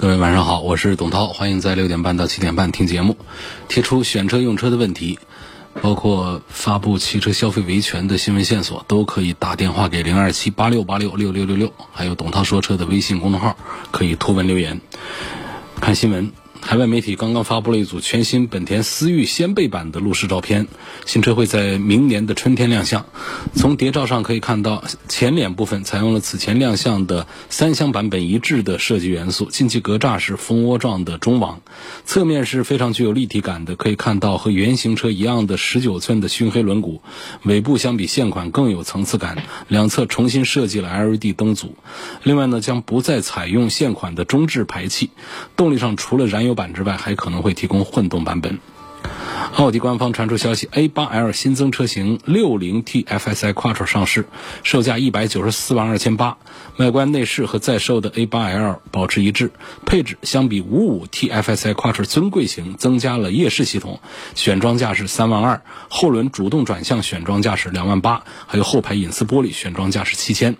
各位晚上好，我是董涛，欢迎在六点半到七点半听节目，提出选车用车的问题，包括发布汽车消费维权的新闻线索，都可以打电话给零二七八六八六六六六六，还有董涛说车的微信公众号，可以图文留言。看新闻。海外媒体刚刚发布了一组全新本田思域掀背版的路试照片，新车会在明年的春天亮相。从谍照上可以看到，前脸部分采用了此前亮相的三厢版本一致的设计元素，进气格栅是蜂窝状的中网，侧面是非常具有立体感的，可以看到和原型车一样的十九寸的熏黑轮毂。尾部相比现款更有层次感，两侧重新设计了 LED 灯组。另外呢，将不再采用现款的中置排气。动力上除了燃油版之外，还可能会提供混动版本。奥迪官方传出消息，A8L 新增车型 60T FSI Quattro 上市，售价一百九十四万二千八。外观内饰和在售的 A8L 保持一致，配置相比 55T FSI Quattro 尊贵型增加了夜视系统，选装价是三万二。后轮主动转向选装价是两万八，还有后排隐私玻璃选装价是七千。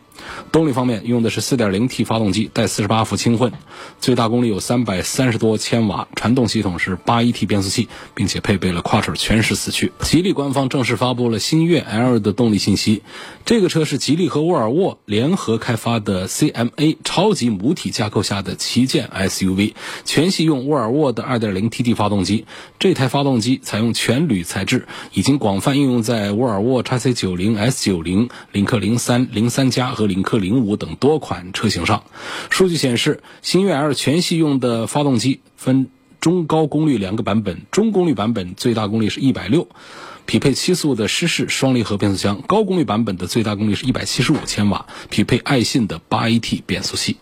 动力方面用的是 4.0T 发动机带48伏轻混，最大功率有330多千瓦，传动系统是 8AT 变速器，并且配备了 Quattro 全时四驱。吉利官方正式发布了星越 L 的动力信息，这个车是吉利和沃尔沃联合开发的 CMA 超级母体架构下的旗舰 SUV，全系用沃尔沃的 2.0TD 发动机，这台发动机采用全铝材质，已经广泛应用在沃尔沃 XC90、S90、领克零三、零三加和领克零五等多款车型上，数据显示，星越 L 全系用的发动机分中高功率两个版本，中功率版本最大功率是一百六，匹配七速的湿式双离合变速箱；高功率版本的最大功率是一百七十五千瓦，匹配爱信的八 AT 变速器。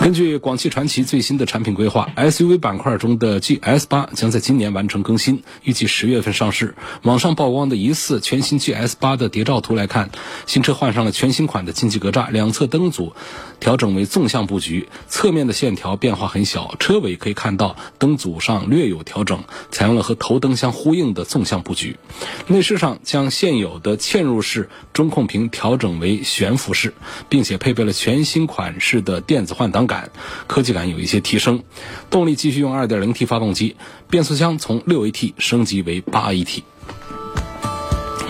根据广汽传祺最新的产品规划，SUV 板块中的 GS 八将在今年完成更新，预计十月份上市。网上曝光的疑似全新 GS 八的谍照图来看，新车换上了全新款的进气格栅，两侧灯组调整为纵向布局，侧面的线条变化很小。车尾可以看到灯组上略有调整，采用了和头灯相呼应的纵向布局。内饰上将现有的嵌入式中控屏调整为悬浮式，并且配备了全新款式的电子换挡。杆科技感有一些提升，动力继续用 2.0T 发动机，变速箱从 6AT 升级为 8AT。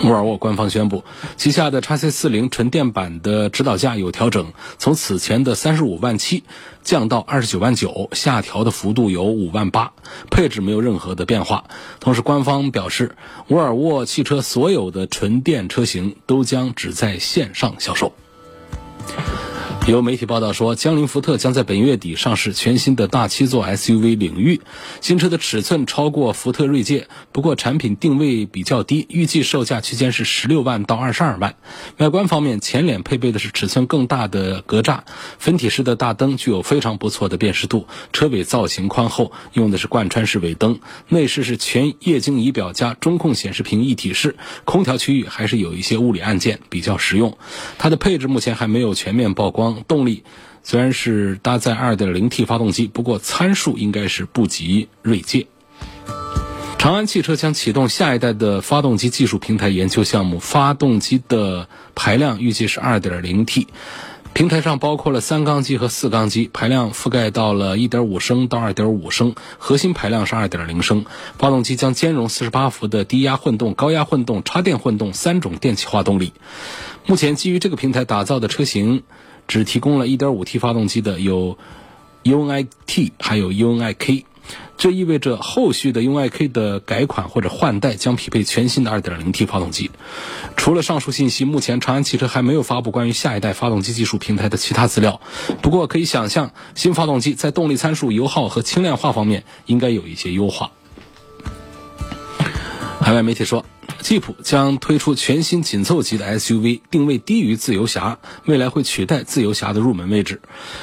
沃尔沃官方宣布，旗下的 XC40 纯电版的指导价有调整，从此前的三十五万七降到二十九万九，下调的幅度有五万八，配置没有任何的变化。同时，官方表示，沃尔沃汽车所有的纯电车型都将只在线上销售。有媒体报道说，江铃福特将在本月底上市全新的大七座 SUV 领域。新车的尺寸超过福特锐界，不过产品定位比较低，预计售价区间是十六万到二十二万。外观方面，前脸配备的是尺寸更大的格栅，分体式的大灯具有非常不错的辨识度。车尾造型宽厚，用的是贯穿式尾灯。内饰是全液晶仪表加中控显示屏一体式，空调区域还是有一些物理按键，比较实用。它的配置目前还没有全面曝光。动力虽然是搭载 2.0T 发动机，不过参数应该是不及锐界。长安汽车将启动下一代的发动机技术平台研究项目，发动机的排量预计是 2.0T，平台上包括了三缸机和四缸机，排量覆盖到了1.5升到2.5升，核心排量是2.0升。发动机将兼容48伏的低压混动、高压混动、插电混动三种电气化动力。目前基于这个平台打造的车型。只提供了一点五 T 发动机的有 UNI-T，还有 UNI-K，这意味着后续的 UNI-K 的改款或者换代将匹配全新的二点零 T 发动机。除了上述信息，目前长安汽车还没有发布关于下一代发动机技术平台的其他资料。不过可以想象，新发动机在动力参数、油耗和轻量化方面应该有一些优化。海外媒体说。吉普将推出全新紧凑级的 SUV，定位低于自由侠，未来会取代自由侠的入门位置。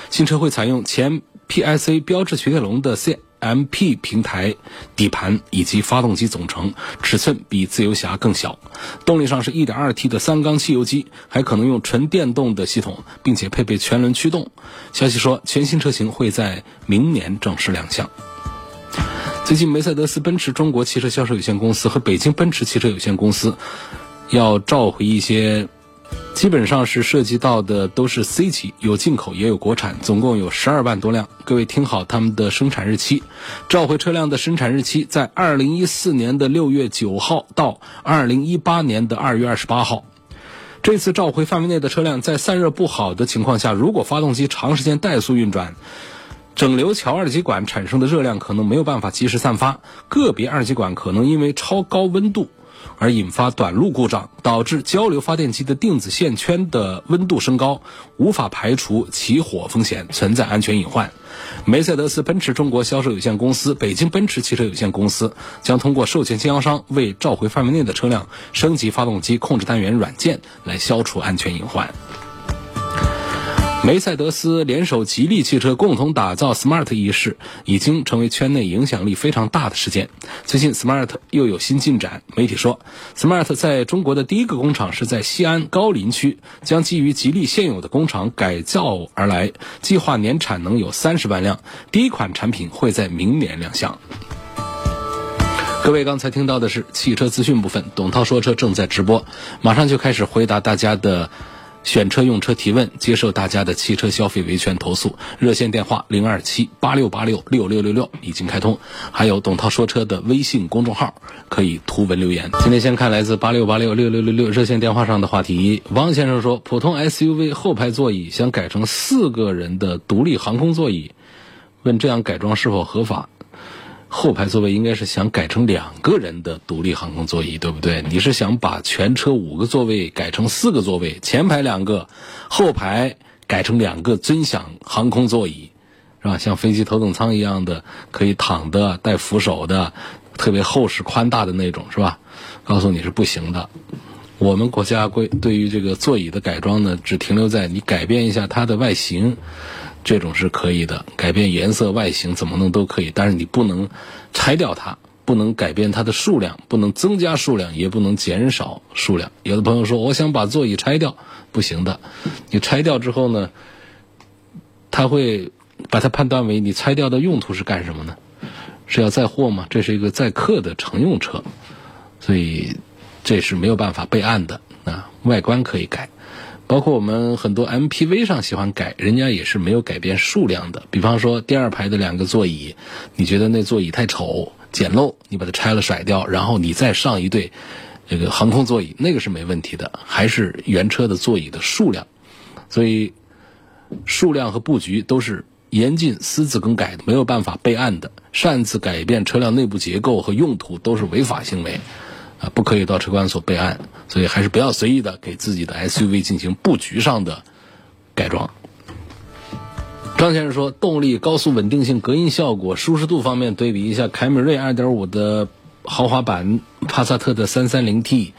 新车会采用前 PSA 标致雪铁龙的 C MP 平台底盘以及发动机总成，尺寸比自由侠更小。动力上是 1.2T 的三缸汽油机，还可能用纯电动的系统，并且配备全轮驱动。消息说，全新车型会在明年正式亮相。最近，梅赛德斯奔驰中国汽车销售有限公司和北京奔驰汽车有限公司要召回一些。基本上是涉及到的都是 C 级，有进口也有国产，总共有十二万多辆。各位听好，他们的生产日期，召回车辆的生产日期在二零一四年的六月九号到二零一八年的二月二十八号。这次召回范围内的车辆，在散热不好的情况下，如果发动机长时间怠速运转，整流桥二极管产生的热量可能没有办法及时散发，个别二极管可能因为超高温度。而引发短路故障，导致交流发电机的定子线圈的温度升高，无法排除起火风险，存在安全隐患。梅赛德斯奔驰中国销售有限公司、北京奔驰汽车有限公司将通过授权经销商为召回范围内的车辆升级发动机控制单元软件，来消除安全隐患。梅赛德斯联手吉利汽车共同打造 Smart 一事，已经成为圈内影响力非常大的事件。最近 Smart 又有新进展，媒体说，Smart 在中国的第一个工厂是在西安高陵区，将基于吉利现有的工厂改造而来，计划年产能有三十万辆，第一款产品会在明年亮相。各位刚才听到的是汽车资讯部分，董涛说车正在直播，马上就开始回答大家的。选车用车提问，接受大家的汽车消费维权投诉，热线电话零二七八六八六六六六六已经开通，还有董涛说车的微信公众号可以图文留言。今天先看来自八六八六六六六六热线电话上的话题，王先生说，普通 SUV 后排座椅想改成四个人的独立航空座椅，问这样改装是否合法？后排座位应该是想改成两个人的独立航空座椅，对不对？你是想把全车五个座位改成四个座位，前排两个，后排改成两个尊享航空座椅，是吧？像飞机头等舱一样的，可以躺的、带扶手的、特别厚实宽大的那种，是吧？告诉你是不行的。我们国家规对于这个座椅的改装呢，只停留在你改变一下它的外形。这种是可以的，改变颜色、外形怎么弄都可以，但是你不能拆掉它，不能改变它的数量，不能增加数量，也不能减少数量。有的朋友说，我想把座椅拆掉，不行的。你拆掉之后呢，他会把它判断为你拆掉的用途是干什么呢？是要载货吗？这是一个载客的乘用车，所以这是没有办法备案的啊。外观可以改。包括我们很多 MPV 上喜欢改，人家也是没有改变数量的。比方说第二排的两个座椅，你觉得那座椅太丑、简陋，你把它拆了甩掉，然后你再上一对这个航空座椅，那个是没问题的，还是原车的座椅的数量。所以数量和布局都是严禁私自更改的，没有办法备案的。擅自改变车辆内部结构和用途都是违法行为。啊，不可以到车管所备案，所以还是不要随意的给自己的 SUV 进行布局上的改装。张先生说，动力、高速稳定性、隔音效果、舒适度方面对比一下凯美瑞2.5的豪华版、帕萨特的 330T、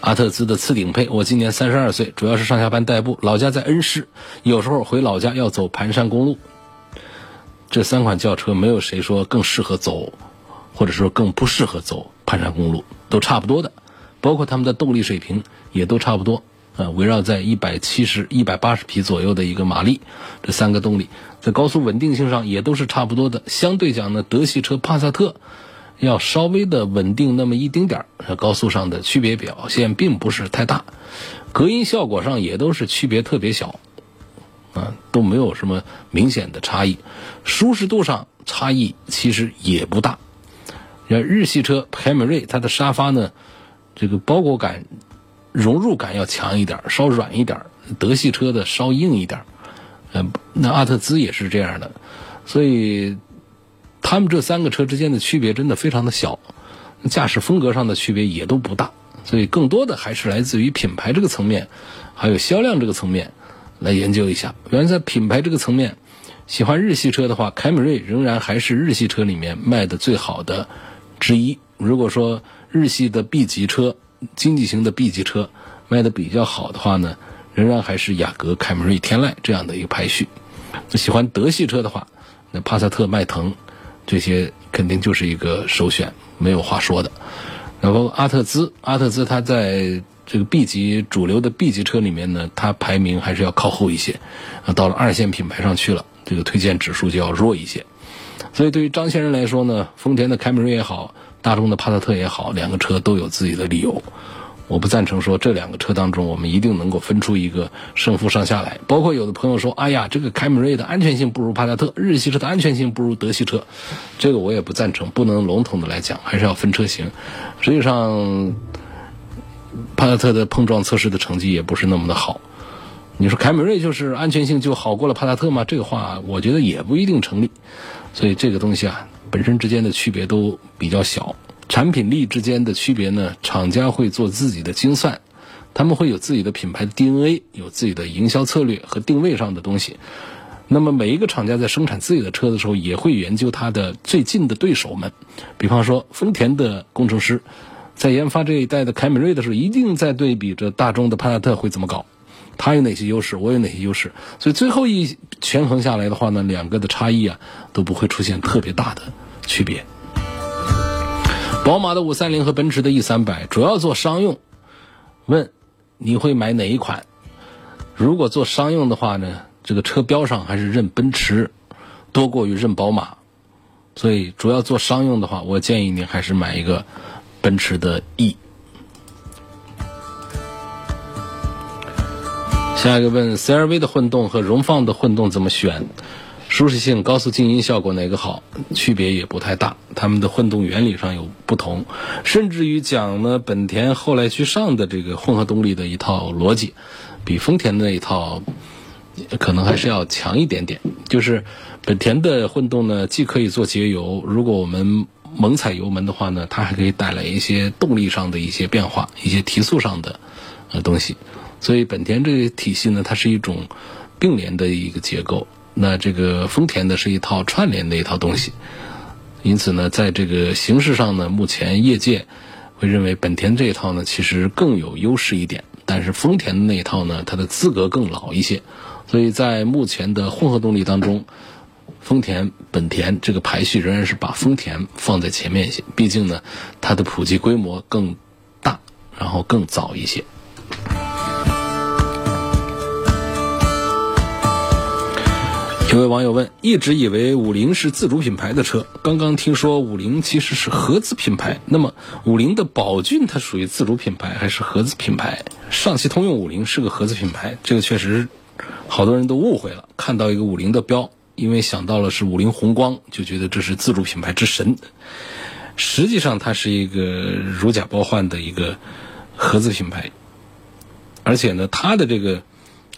阿特兹的次顶配。我今年三十二岁，主要是上下班代步，老家在恩施，有时候回老家要走盘山公路。这三款轿车没有谁说更适合走，或者说更不适合走盘山公路。都差不多的，包括他们的动力水平也都差不多，呃，围绕在一百七十、一百八十匹左右的一个马力，这三个动力在高速稳定性上也都是差不多的。相对讲呢，德系车帕萨特要稍微的稳定那么一丁点儿，高速上的区别表现并不是太大，隔音效果上也都是区别特别小，啊，都没有什么明显的差异，舒适度上差异其实也不大。像日系车凯美瑞，它的沙发呢，这个包裹感、融入感要强一点，稍软一点；德系车的稍硬一点。嗯，那阿特兹也是这样的，所以他们这三个车之间的区别真的非常的小，驾驶风格上的区别也都不大，所以更多的还是来自于品牌这个层面，还有销量这个层面来研究一下。原来在品牌这个层面，喜欢日系车的话，凯美瑞仍然还是日系车里面卖的最好的。之一，如果说日系的 B 级车、经济型的 B 级车卖的比较好的话呢，仍然还是雅阁、凯美瑞、天籁这样的一个排序。喜欢德系车的话，那帕萨特、迈腾这些肯定就是一个首选，没有话说的。然后阿特兹，阿特兹它在这个 B 级主流的 B 级车里面呢，它排名还是要靠后一些，啊，到了二线品牌上去了，这个推荐指数就要弱一些。所以对于张先生来说呢，丰田的凯美瑞也好，大众的帕萨特也好，两个车都有自己的理由。我不赞成说这两个车当中我们一定能够分出一个胜负上下来。包括有的朋友说，哎呀，这个凯美瑞的安全性不如帕萨特，日系车的安全性不如德系车，这个我也不赞成，不能笼统的来讲，还是要分车型。实际上，帕萨特的碰撞测试的成绩也不是那么的好。你说凯美瑞就是安全性就好过了帕萨特吗？这个话我觉得也不一定成立。所以这个东西啊，本身之间的区别都比较小。产品力之间的区别呢，厂家会做自己的精算，他们会有自己的品牌的 DNA，有自己的营销策略和定位上的东西。那么每一个厂家在生产自己的车的时候，也会研究它的最近的对手们。比方说，丰田的工程师在研发这一代的凯美瑞的时候，一定在对比着大众的帕萨特会怎么搞，它有哪些优势，我有哪些优势。所以最后一权衡下来的话呢，两个的差异啊都不会出现特别大的区别。宝马的五三零和奔驰的 E 三百主要做商用，问你会买哪一款？如果做商用的话呢，这个车标上还是认奔驰多过于认宝马，所以主要做商用的话，我建议你还是买一个奔驰的 E。下一个问 CRV 的混动和荣放的混动怎么选？舒适性、高速静音效果哪个好？区别也不太大，它们的混动原理上有不同，甚至于讲呢，本田后来去上的这个混合动力的一套逻辑，比丰田的那一套可能还是要强一点点。就是本田的混动呢，既可以做节油，如果我们猛踩油门的话呢，它还可以带来一些动力上的一些变化，一些提速上的呃东西。所以本田这个体系呢，它是一种并联的一个结构。那这个丰田的是一套串联的一套东西，因此呢，在这个形式上呢，目前业界会认为本田这一套呢其实更有优势一点，但是丰田的那一套呢，它的资格更老一些，所以在目前的混合动力当中，丰田、本田这个排序仍然是把丰田放在前面一些，毕竟呢，它的普及规模更大，然后更早一些。有位网友问：一直以为五菱是自主品牌的车，刚刚听说五菱其实是合资品牌。那么，五菱的宝骏它属于自主品牌还是合资品牌？上汽通用五菱是个合资品牌，这个确实好多人都误会了。看到一个五菱的标，因为想到了是五菱宏光，就觉得这是自主品牌之神。实际上，它是一个如假包换的一个合资品牌，而且呢，它的这个。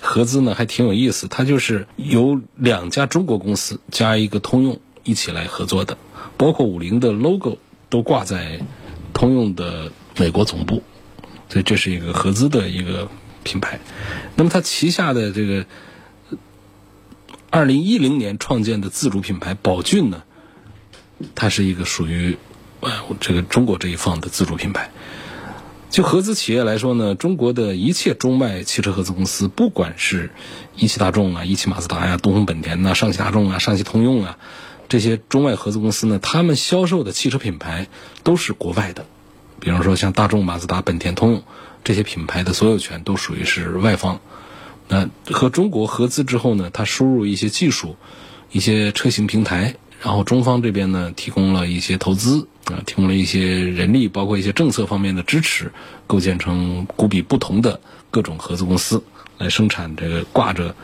合资呢还挺有意思，它就是由两家中国公司加一个通用一起来合作的，包括五菱的 logo 都挂在通用的美国总部，所以这是一个合资的一个品牌。那么它旗下的这个二零一零年创建的自主品牌宝骏呢，它是一个属于呃这个中国这一方的自主品牌。就合资企业来说呢，中国的一切中外汽车合资公司，不管是一汽大众啊、一汽马自达呀、东风本田呐、上汽大众啊、上汽通用啊，这些中外合资公司呢，他们销售的汽车品牌都是国外的。比方说像大众、马自达、本田、通用这些品牌的所有权都属于是外方。那和中国合资之后呢，它输入一些技术、一些车型平台。然后中方这边呢，提供了一些投资啊，提供了一些人力，包括一些政策方面的支持，构建成股比不同的各种合资公司，来生产这个挂着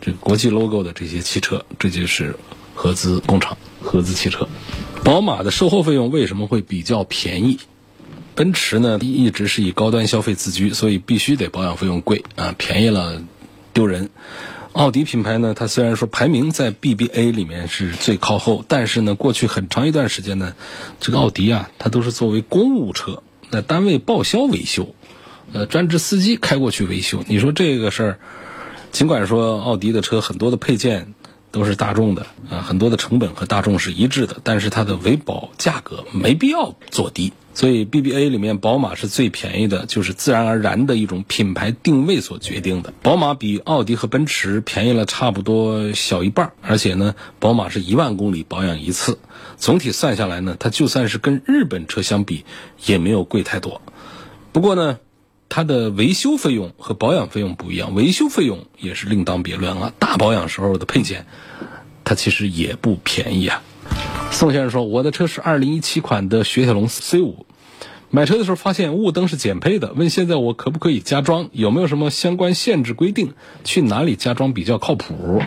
这个国际 logo 的这些汽车，这就是合资工厂、合资汽车。宝马的售后费用为什么会比较便宜？奔驰呢一直是以高端消费自居，所以必须得保养费用贵啊，便宜了丢人。奥迪品牌呢，它虽然说排名在 BBA 里面是最靠后，但是呢，过去很长一段时间呢，这个奥迪啊，它都是作为公务车，那单位报销维修，呃，专职司机开过去维修。你说这个事儿，尽管说奥迪的车很多的配件都是大众的啊，很多的成本和大众是一致的，但是它的维保价格没必要做低。所以 BBA 里面宝马是最便宜的，就是自然而然的一种品牌定位所决定的。宝马比奥迪和奔驰便宜了差不多小一半，而且呢，宝马是一万公里保养一次，总体算下来呢，它就算是跟日本车相比，也没有贵太多。不过呢，它的维修费用和保养费用不一样，维修费用也是另当别论啊。大保养时候的配件，它其实也不便宜啊。宋先生说：“我的车是二零一七款的雪铁龙 C 五，买车的时候发现雾灯是减配的，问现在我可不可以加装？有没有什么相关限制规定？去哪里加装比较靠谱？”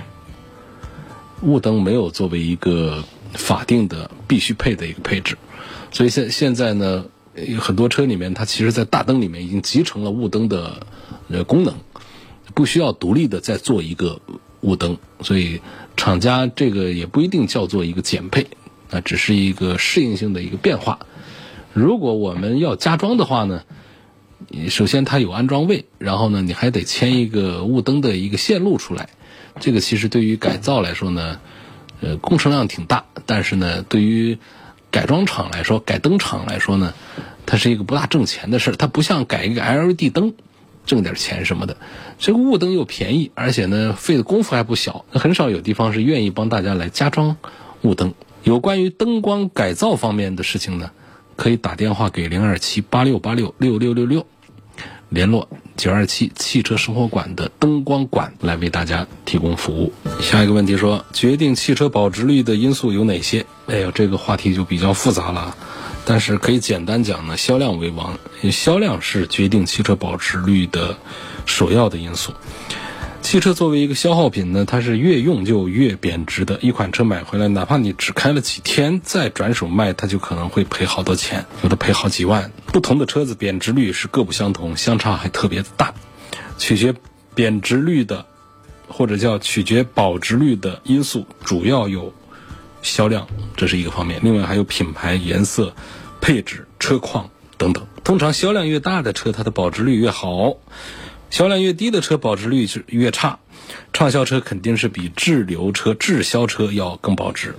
雾灯没有作为一个法定的必须配的一个配置，所以现现在呢，很多车里面它其实在大灯里面已经集成了雾灯的功能，不需要独立的再做一个雾灯，所以厂家这个也不一定叫做一个减配。那只是一个适应性的一个变化。如果我们要加装的话呢，首先它有安装位，然后呢，你还得牵一个雾灯的一个线路出来。这个其实对于改造来说呢，呃，工程量挺大，但是呢，对于改装厂来说，改灯厂来说呢，它是一个不大挣钱的事儿。它不像改一个 LED 灯，挣点钱什么的。这个雾灯又便宜，而且呢，费的功夫还不小。很少有地方是愿意帮大家来加装雾灯。有关于灯光改造方面的事情呢，可以打电话给零二七八六八六六六六六，联络九二七汽车生活馆的灯光馆来为大家提供服务。下一个问题说，决定汽车保值率的因素有哪些？哎呦，这个话题就比较复杂了，但是可以简单讲呢，销量为王，销量是决定汽车保值率的首要的因素。汽车作为一个消耗品呢，它是越用就越贬值的。一款车买回来，哪怕你只开了几天再转手卖，它就可能会赔好多钱，有的赔好几万。不同的车子贬值率是各不相同，相差还特别大。取决贬值率的，或者叫取决保值率的因素，主要有销量，这是一个方面。另外还有品牌、颜色、配置、车况等等。通常销量越大的车，它的保值率越好。销量越低的车保值率是越差，畅销车肯定是比滞留车、滞销车要更保值，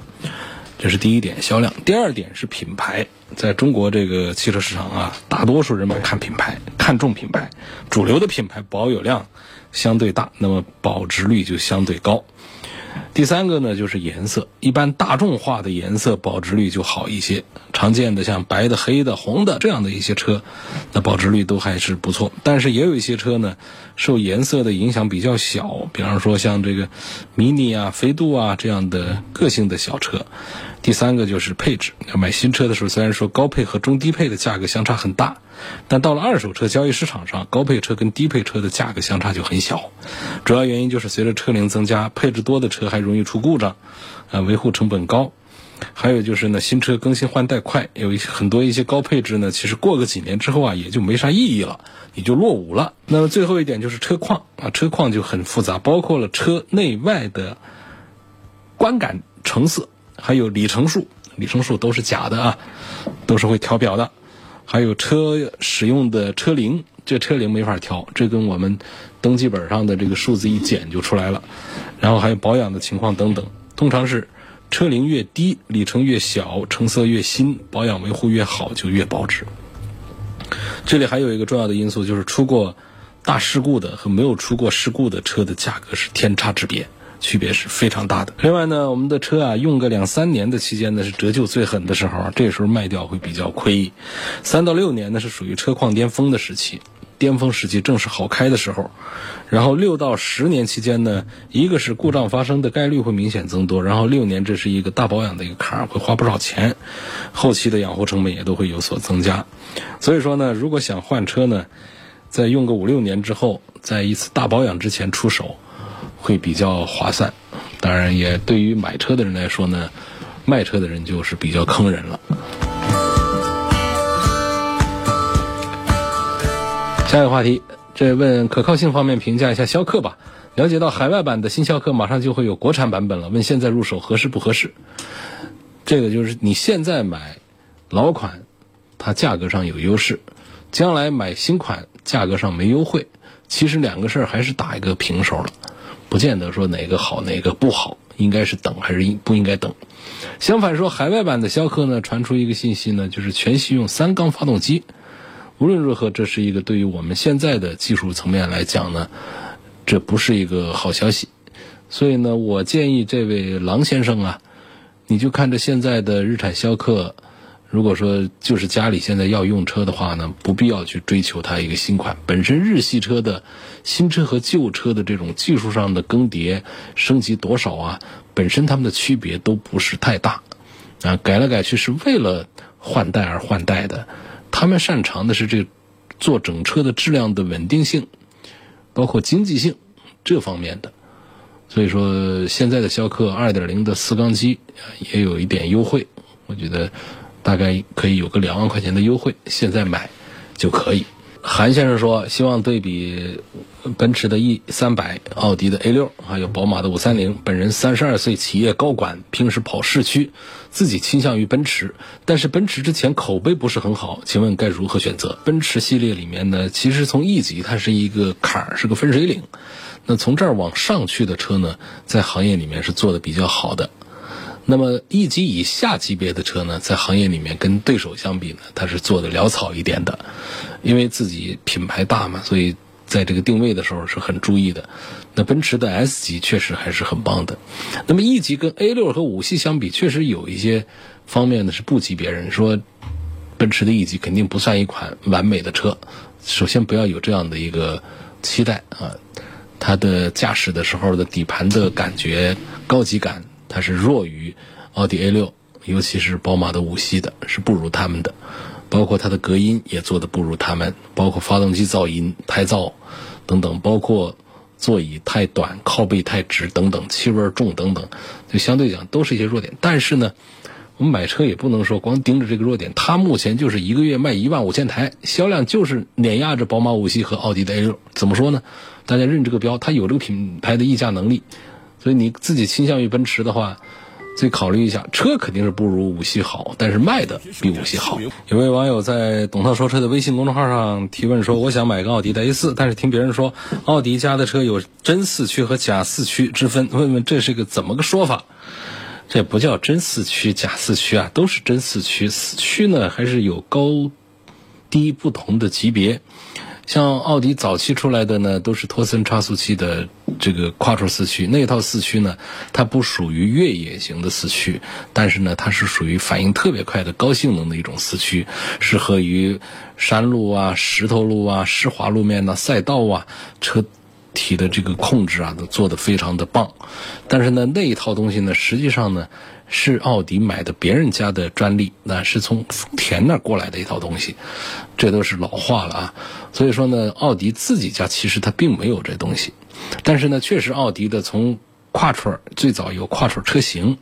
这是第一点销量。第二点是品牌，在中国这个汽车市场啊，大多数人们看品牌，看重品牌，主流的品牌保有量相对大，那么保值率就相对高。第三个呢，就是颜色，一般大众化的颜色保值率就好一些。常见的像白的、黑的、红的这样的一些车，那保值率都还是不错。但是也有一些车呢，受颜色的影响比较小，比方说像这个迷你啊、飞度啊这样的个性的小车。第三个就是配置，要买新车的时候，虽然说高配和中低配的价格相差很大，但到了二手车交易市场上，高配车跟低配车的价格相差就很小。主要原因就是随着车龄增加，配置多的车还容易出故障，啊，维护成本高。还有就是呢，新车更新换代快，有一些很多一些高配置呢，其实过个几年之后啊，也就没啥意义了，也就落伍了。那么最后一点就是车况啊，车况就很复杂，包括了车内外的观感成色。还有里程数，里程数都是假的啊，都是会调表的。还有车使用的车龄，这车龄没法调，这跟我们登记本上的这个数字一减就出来了。然后还有保养的情况等等，通常是车龄越低，里程越小，成色越新，保养维护越好，就越保值。这里还有一个重要的因素，就是出过大事故的和没有出过事故的车的价格是天差之别。区别是非常大的。另外呢，我们的车啊，用个两三年的期间呢，是折旧最狠的时候，这时候卖掉会比较亏。三到六年呢，是属于车况巅峰的时期，巅峰时期正是好开的时候。然后六到十年期间呢，一个是故障发生的概率会明显增多，然后六年这是一个大保养的一个坎儿，会花不少钱，后期的养护成本也都会有所增加。所以说呢，如果想换车呢，在用个五六年之后，在一次大保养之前出手。会比较划算，当然也对于买车的人来说呢，卖车的人就是比较坑人了。下一个话题，这问可靠性方面评价一下逍客吧。了解到海外版的新逍客马上就会有国产版本了，问现在入手合适不合适？这个就是你现在买老款，它价格上有优势；将来买新款，价格上没优惠。其实两个事儿还是打一个平手了。不见得说哪个好哪个不好，应该是等还是应不应该等。相反说，海外版的逍客呢，传出一个信息呢，就是全系用三缸发动机。无论如何，这是一个对于我们现在的技术层面来讲呢，这不是一个好消息。所以呢，我建议这位郎先生啊，你就看着现在的日产逍客，如果说就是家里现在要用车的话呢，不必要去追求它一个新款。本身日系车的新车和旧车的这种技术上的更迭升级多少啊，本身它们的区别都不是太大啊，改来改去是为了换代而换代的。他们擅长的是这做整车的质量的稳定性，包括经济性这方面的。所以说，现在的逍客2.0的四缸机也有一点优惠，我觉得大概可以有个两万块钱的优惠，现在买就可以。韩先生说，希望对比奔驰的 E 三百、奥迪的 A 六，还有宝马的五三零。本人三十二岁，企业高管，平时跑市区，自己倾向于奔驰，但是奔驰之前口碑不是很好，请问该如何选择？奔驰系列里面呢，其实从 E 级它是一个坎儿，是个分水岭。那从这儿往上去的车呢，在行业里面是做的比较好的。那么 E 级以下级别的车呢，在行业里面跟对手相比呢，它是做的潦草一点的，因为自己品牌大嘛，所以在这个定位的时候是很注意的。那奔驰的 S 级确实还是很棒的。那么 E 级跟 A 六和五系相比，确实有一些方面呢是不及别人。说奔驰的 E 级肯定不算一款完美的车，首先不要有这样的一个期待啊，它的驾驶的时候的底盘的感觉、高级感。它是弱于奥迪 A 六，尤其是宝马的五系的，是不如他们的。包括它的隔音也做的不如他们，包括发动机噪音、胎噪等等，包括座椅太短、靠背太直等等，气味重等等，就相对讲都是一些弱点。但是呢，我们买车也不能说光盯着这个弱点。它目前就是一个月卖一万五千台，销量就是碾压着宝马五系和奥迪的 A 六。怎么说呢？大家认这个标，它有这个品牌的溢价能力。所以你自己倾向于奔驰的话，再考虑一下，车肯定是不如五系好，但是卖的比五系好。有位网友在“董涛说车”的微信公众号上提问说：“我想买个奥迪的 A 四，但是听别人说奥迪家的车有真四驱和假四驱之分，问问这是个怎么个说法？这不叫真四驱、假四驱啊，都是真四驱。四驱呢还是有高低不同的级别。”像奥迪早期出来的呢，都是托森差速器的这个 quattro 四驱，那一套四驱呢，它不属于越野型的四驱，但是呢，它是属于反应特别快的高性能的一种四驱，适合于山路啊、石头路啊、湿滑路面呐、赛道啊，车体的这个控制啊，都做得非常的棒。但是呢，那一套东西呢，实际上呢。是奥迪买的别人家的专利，那是从丰田那过来的一套东西，这都是老话了啊。所以说呢，奥迪自己家其实它并没有这东西，但是呢，确实奥迪的从跨车最早有跨车车型，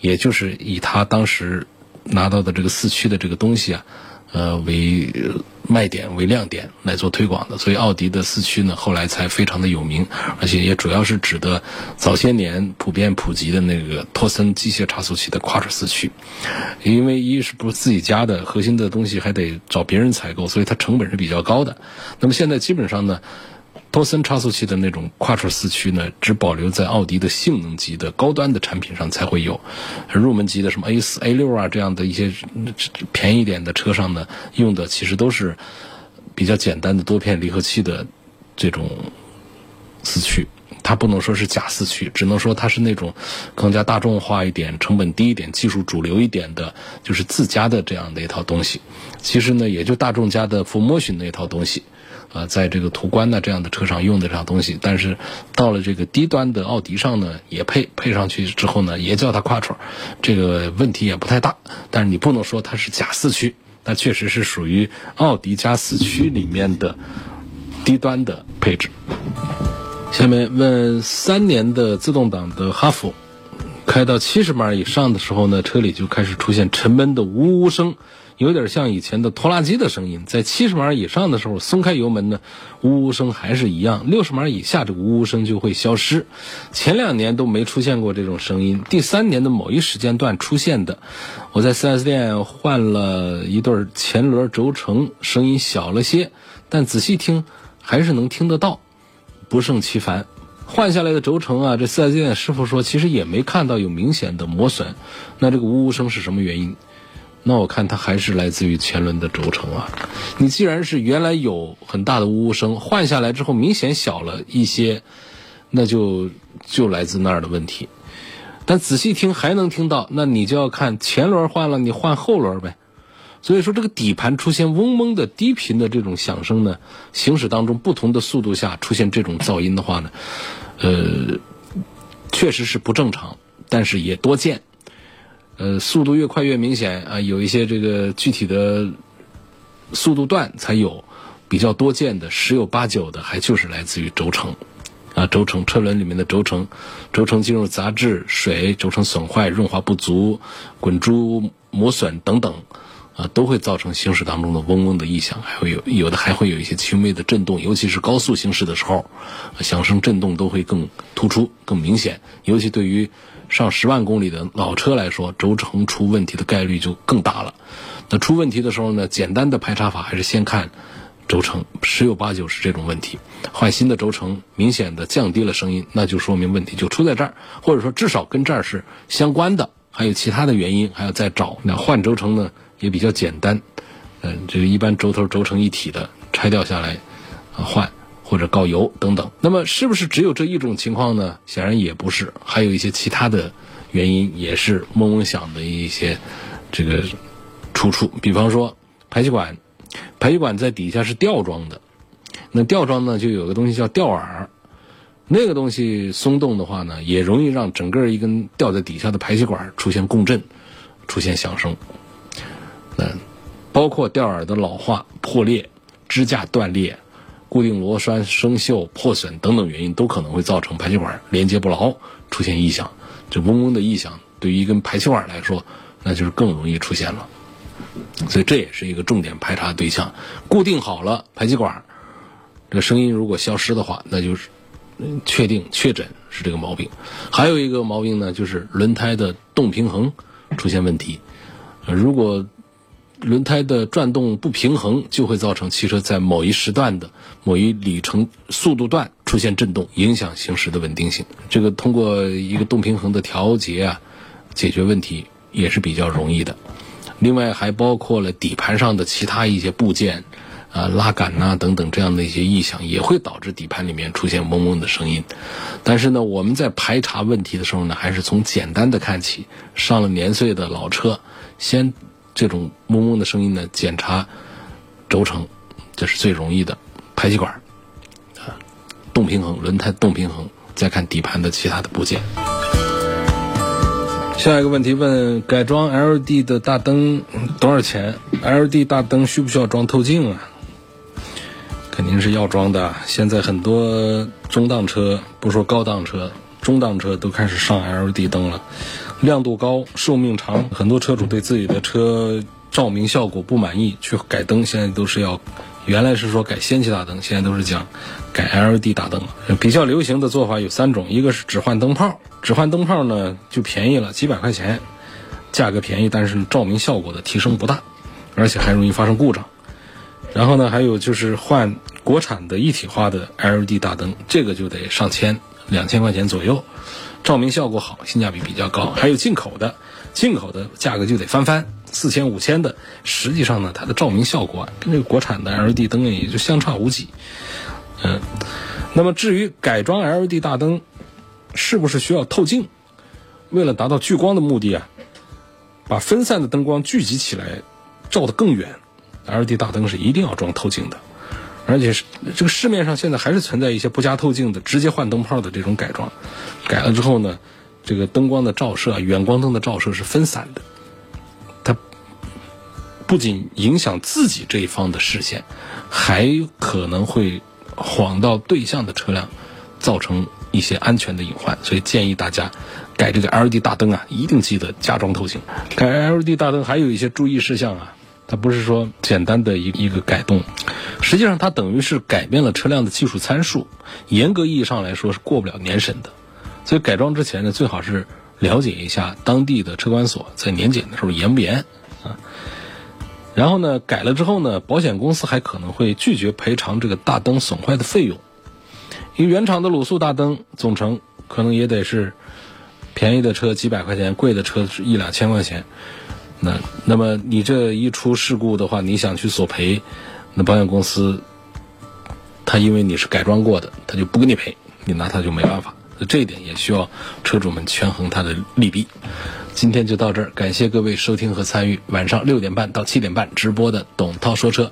也就是以它当时拿到的这个四驱的这个东西啊。呃，为卖点为亮点来做推广的，所以奥迪的四驱呢，后来才非常的有名，而且也主要是指的早些年普遍普及的那个托森机械差速器的 quattro 四驱，因为一是不是自己家的核心的东西还得找别人采购，所以它成本是比较高的。那么现在基本上呢。托森差速器的那种跨车四驱呢，只保留在奥迪的性能级的高端的产品上才会有，入门级的什么 A 四、A 六啊这样的一些便宜点的车上呢，用的其实都是比较简单的多片离合器的这种四驱，它不能说是假四驱，只能说它是那种更加大众化一点、成本低一点、技术主流一点的，就是自家的这样的一套东西。其实呢，也就大众家的 f o r m o t i o n 那套东西。啊，在这个途观呢这样的车上用的这样东西，但是到了这个低端的奥迪上呢，也配配上去之后呢，也叫它 quattro，这个问题也不太大。但是你不能说它是假四驱，它确实是属于奥迪加四驱里面的低端的配置。下面问三年的自动挡的哈弗，开到七十码以上的时候呢，车里就开始出现沉闷的呜呜声。有点像以前的拖拉机的声音，在七十码以上的时候松开油门呢，呜呜声还是一样；六十码以下，这个呜呜声就会消失。前两年都没出现过这种声音，第三年的某一时间段出现的。我在 4S 店换了一对前轮轴承，声音小了些，但仔细听还是能听得到，不胜其烦。换下来的轴承啊，这四 S 店师傅说其实也没看到有明显的磨损，那这个呜呜声是什么原因？那我看它还是来自于前轮的轴承啊。你既然是原来有很大的呜呜声，换下来之后明显小了一些，那就就来自那儿的问题。但仔细听还能听到，那你就要看前轮换了，你换后轮呗。所以说，这个底盘出现嗡嗡的低频的这种响声呢，行驶当中不同的速度下出现这种噪音的话呢，呃，确实是不正常，但是也多见。呃，速度越快越明显啊，有一些这个具体的速度段才有，比较多见的十有八九的还就是来自于轴承。啊，轴承车轮里面的轴承，轴承进入杂质、水、轴承损坏、润滑不足、滚珠磨损等等，啊，都会造成行驶当中的嗡嗡的异响，还会有有的还会有一些轻微的震动，尤其是高速行驶的时候，响声震动都会更突出、更明显。尤其对于上十万公里的老车来说，轴承出问题的概率就更大了。那出问题的时候呢，简单的排查法还是先看。轴承十有八九是这种问题，换新的轴承明显的降低了声音，那就说明问题就出在这儿，或者说至少跟这儿是相关的，还有其他的原因还要再找。那换轴承呢也比较简单，嗯，这个一般轴头轴承一体的拆掉下来啊换或者告油等等。那么是不是只有这一种情况呢？显然也不是，还有一些其他的原因也是嗡嗡响的一些这个出处，比方说排气管。排气管在底下是吊装的，那吊装呢就有个东西叫吊耳，那个东西松动的话呢，也容易让整个一根吊在底下的排气管出现共振，出现响声。嗯，包括吊耳的老化、破裂、支架断裂、固定螺栓生锈、破损等等原因，都可能会造成排气管连接不牢，出现异响。这嗡嗡的异响，对于一根排气管来说，那就是更容易出现了。所以这也是一个重点排查对象。固定好了排气管，这个声音如果消失的话，那就是确定确诊是这个毛病。还有一个毛病呢，就是轮胎的动平衡出现问题。如果轮胎的转动不平衡，就会造成汽车在某一时段的某一里程速度段出现震动，影响行驶的稳定性。这个通过一个动平衡的调节啊，解决问题也是比较容易的。另外还包括了底盘上的其他一些部件，啊拉杆呐等等这样的一些异响，也会导致底盘里面出现嗡嗡的声音。但是呢，我们在排查问题的时候呢，还是从简单的看起。上了年岁的老车，先这种嗡嗡的声音呢，检查轴承，这是最容易的。排气管，啊，动平衡，轮胎动平衡，再看底盘的其他的部件。下一个问题问：改装 L D 的大灯多少钱？L D 大灯需不需要装透镜啊？肯定是要装的。现在很多中档车，不说高档车，中档车都开始上 L D 灯了，亮度高，寿命长。很多车主对自己的车照明效果不满意，去改灯，现在都是要。原来是说改氙气大灯，现在都是讲改 LED 大灯。比较流行的做法有三种，一个是只换灯泡，只换灯泡呢就便宜了几百块钱，价格便宜，但是照明效果的提升不大，而且还容易发生故障。然后呢，还有就是换国产的一体化的 LED 大灯，这个就得上千，两千块钱左右，照明效果好，性价比比较高。还有进口的，进口的价格就得翻番。四千五千的，实际上呢，它的照明效果跟这个国产的 LED 灯也就相差无几。嗯，那么至于改装 LED 大灯，是不是需要透镜？为了达到聚光的目的啊，把分散的灯光聚集起来，照得更远，LED 大灯是一定要装透镜的。而且是这个市面上现在还是存在一些不加透镜的，直接换灯泡的这种改装。改了之后呢，这个灯光的照射，远光灯的照射是分散的。它不仅影响自己这一方的视线，还可能会晃到对向的车辆，造成一些安全的隐患。所以建议大家改这个 LED 大灯啊，一定记得加装透镜。改 LED 大灯还有一些注意事项啊，它不是说简单的一一个改动，实际上它等于是改变了车辆的技术参数，严格意义上来说是过不了年审的。所以改装之前呢，最好是了解一下当地的车管所，在年检的时候严不严啊。然后呢，改了之后呢，保险公司还可能会拒绝赔偿这个大灯损坏的费用，因为原厂的卤素大灯总成可能也得是便宜的车几百块钱，贵的车是一两千块钱。那那么你这一出事故的话，你想去索赔，那保险公司他因为你是改装过的，他就不给你赔，你拿他就没办法。那这一点也需要车主们权衡它的利弊。今天就到这儿，感谢各位收听和参与晚上六点半到七点半直播的董涛说车。